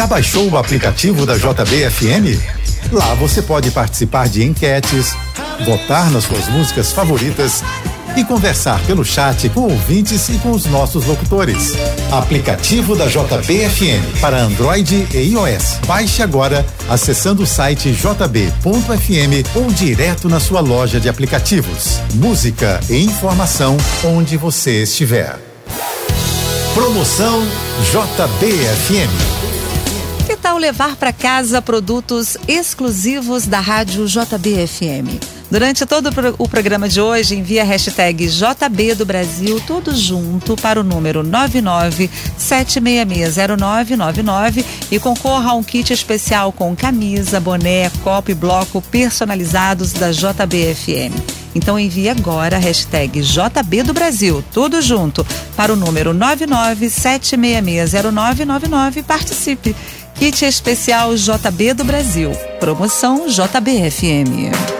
Já baixou o aplicativo da JBFM? Lá você pode participar de enquetes, votar nas suas músicas favoritas e conversar pelo chat com ouvintes e com os nossos locutores. Aplicativo da JBFM para Android e iOS. Baixe agora acessando o site jb.fm ou direto na sua loja de aplicativos. Música e informação onde você estiver. Promoção JBFM tal levar para casa produtos exclusivos da Rádio JBFM? Durante todo o programa de hoje, envie a hashtag JB do Brasil, tudo junto, para o número 997660999 e concorra a um kit especial com camisa, boné, copo e bloco personalizados da JBFM. Então envie agora a hashtag JB do Brasil, tudo junto, para o número 997660999 e participe. Kit especial JB do Brasil. Promoção JBFM.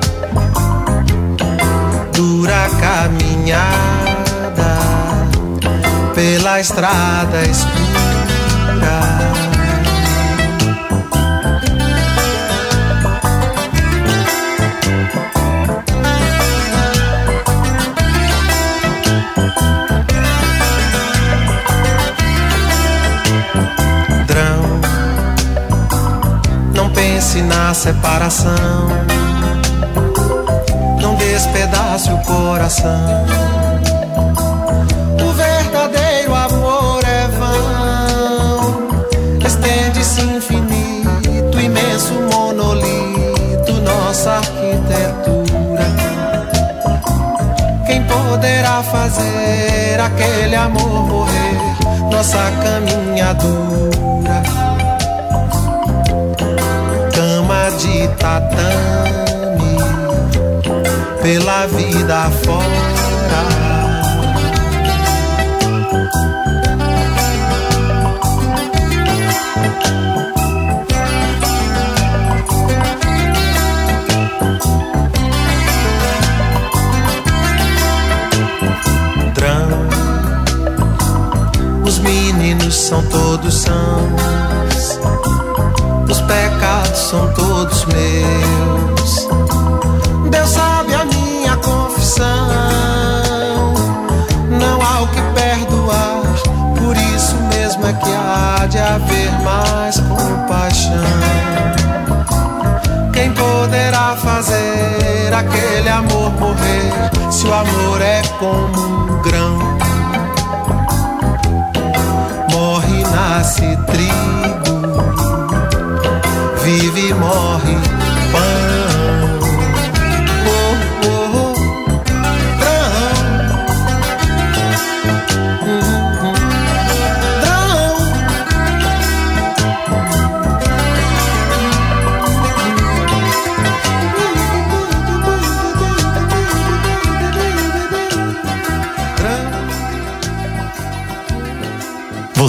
Dura caminhada pela estrada escura. Drão, não pense na separação despedace o coração. O verdadeiro amor é vão, estende-se infinito, imenso monolito, nossa arquitetura. Quem poderá fazer aquele amor morrer, nossa caminhadura? Cama de tatame pela vida fora. Drão, os meninos são todos sãos, aquele amor morrer se o amor é como um grão? Morre, nasce trigo, vive morre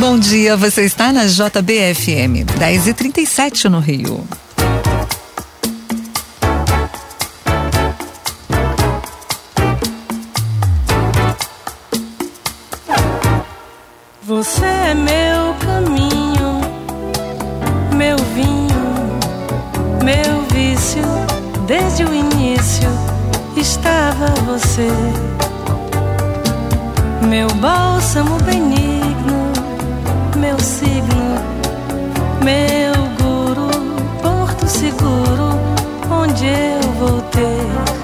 Bom dia, você está na JBFM, 10h37 no Rio. Você é meu caminho, meu vinho, meu vício. Desde o início estava você, meu bálsamo benigno, meu signo, meu guru, porto seguro, onde eu vou ter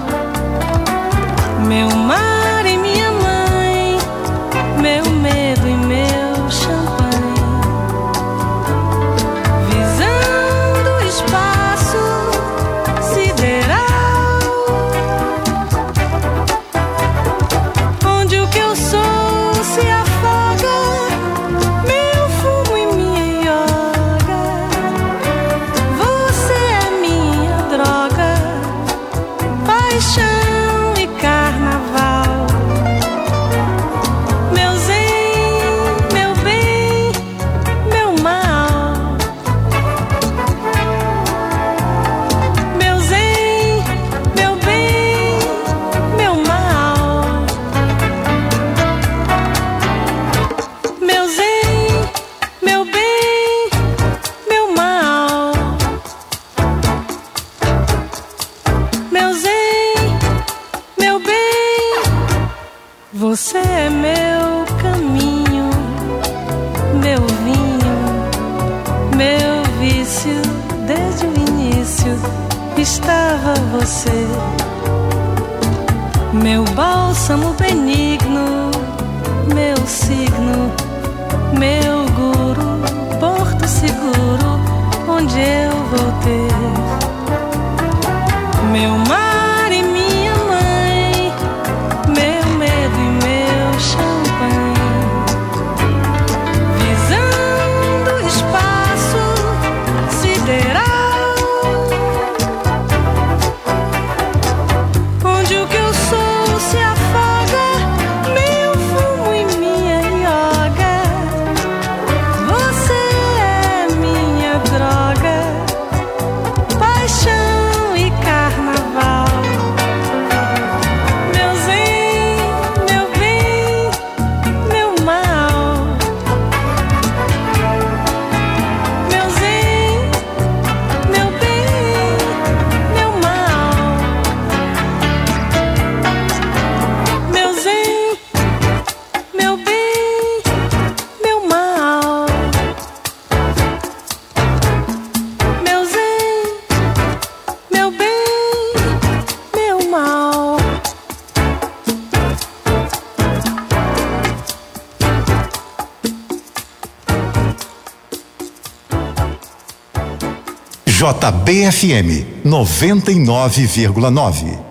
JBFM 99,9.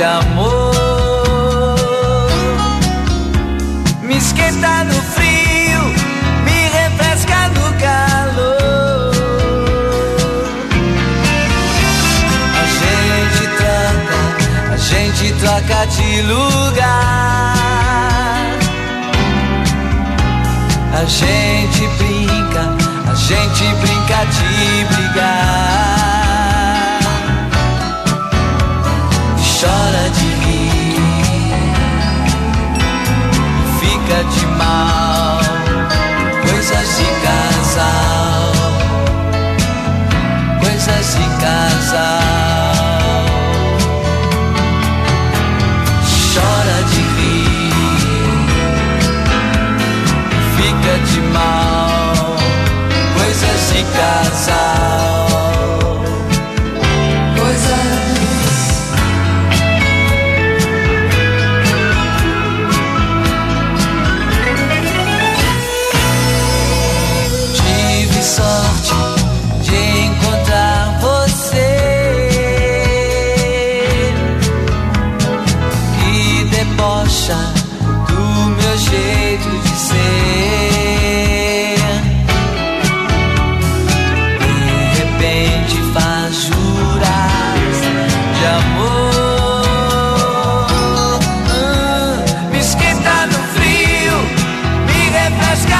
De amor. Me esquenta no frio, me refresca no calor. A gente troca, a gente troca de lugar. A gente brinca, a gente brinca de brigar. Fica de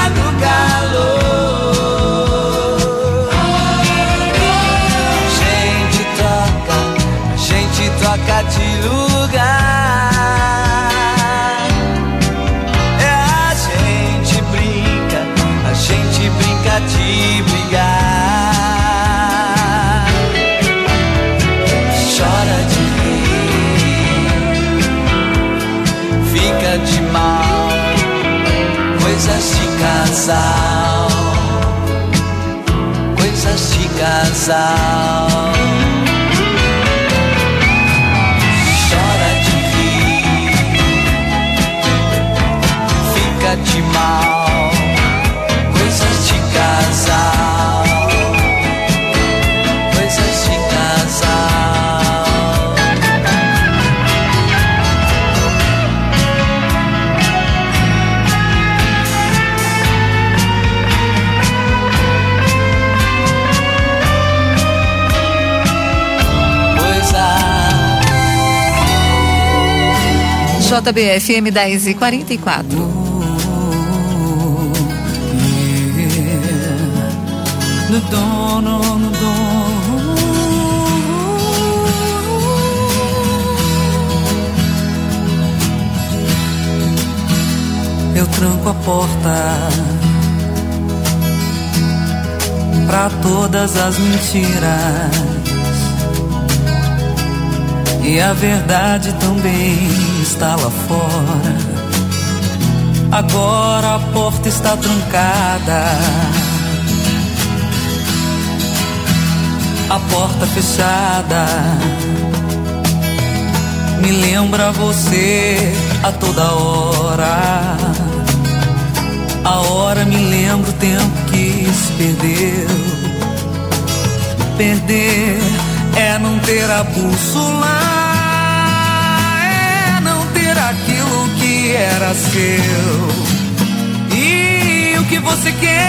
madrugada. sound JBFM 10 e 44. No dono, no dono. Eu tranco a porta pra todas as mentiras. E a verdade também está lá fora. Agora a porta está trancada. A porta fechada me lembra você a toda hora. A hora me lembra o tempo que se perdeu. Perder é não ter a bússola aquilo que era seu. E o que você quer?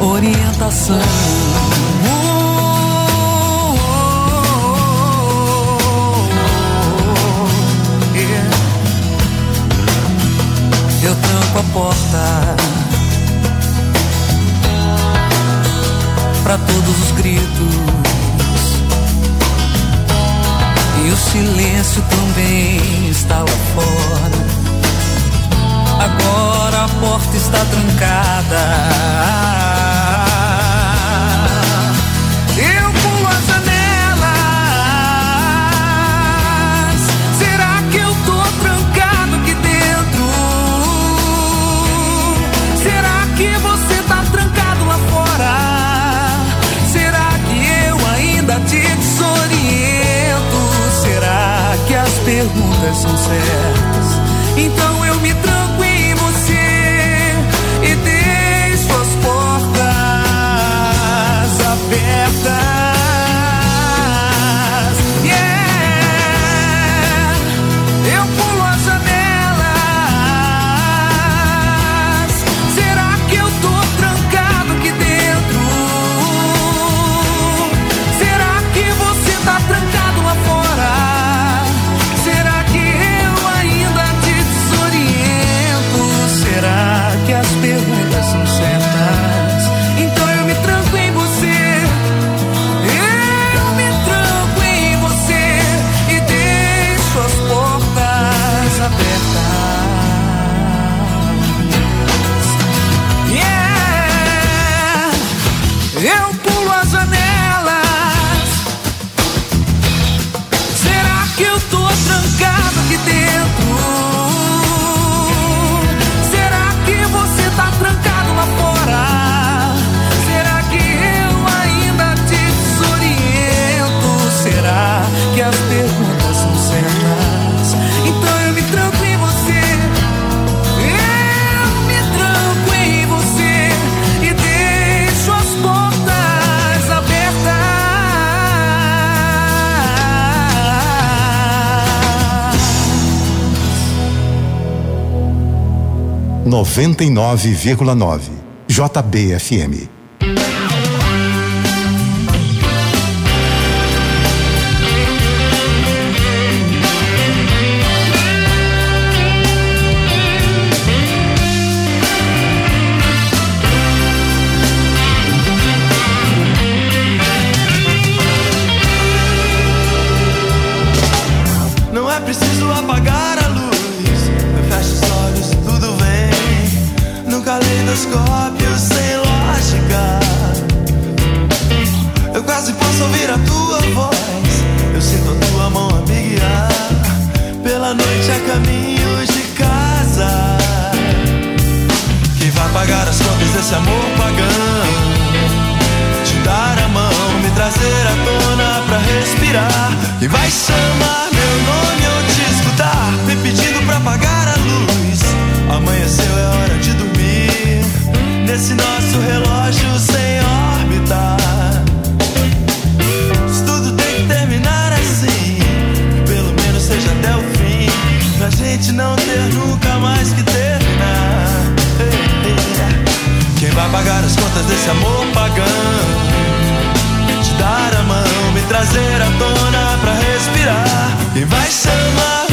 Orientação. Então eu me tranquilo. 99,9. JBFM. E vai chamar meu nome ou te escutar, me pedindo pra apagar a luz. Amanheceu, é hora de dormir. Nesse nosso relógio sem órbita. Isso tudo tem que terminar assim. Pelo menos seja até o fim. Pra gente não ter nunca mais que terminar. Quem vai pagar as contas desse amor pagão? Te dar a mão, me trazer à tona. Quem vai chamar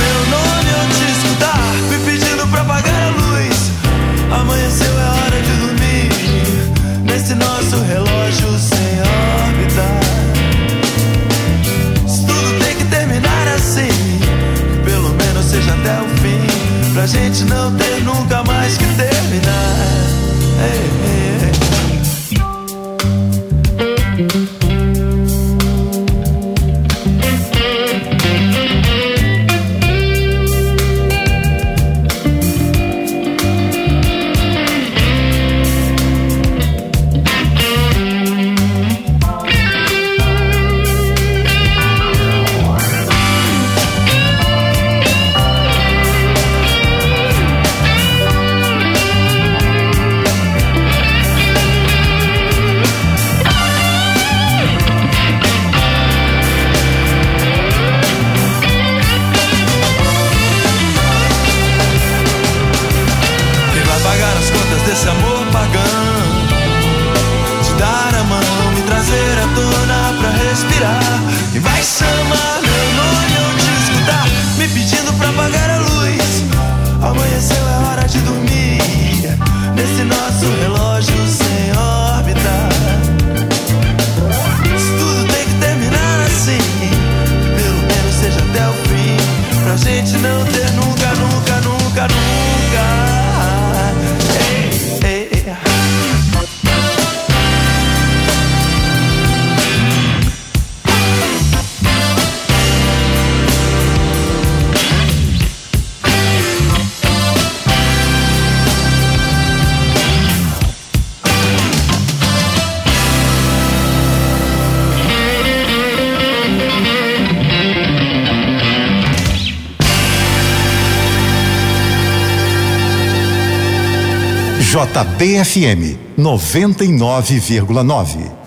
pagar as contas desse amor pagão? Te dar a mão, me trazer à tona pra respirar. Quem vai chamar meu nome ou te escutar? Me pedindo pra apagar a luz. Amanheceu, é hora de dormir. Nesse nosso relógio sem órbita. Isso tudo tem que terminar assim. Pelo menos seja até o fim. Pra gente não ter nunca, nunca, nunca, nunca. JBFM 99,9.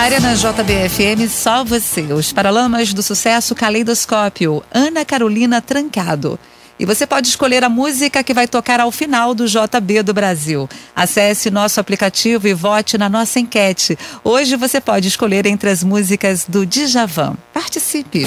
Santuária na JBFM, só você. Os Paralamas do Sucesso Caleidoscópio, Ana Carolina Trancado. E você pode escolher a música que vai tocar ao final do JB do Brasil. Acesse nosso aplicativo e vote na nossa enquete. Hoje você pode escolher entre as músicas do Djavan. Participe!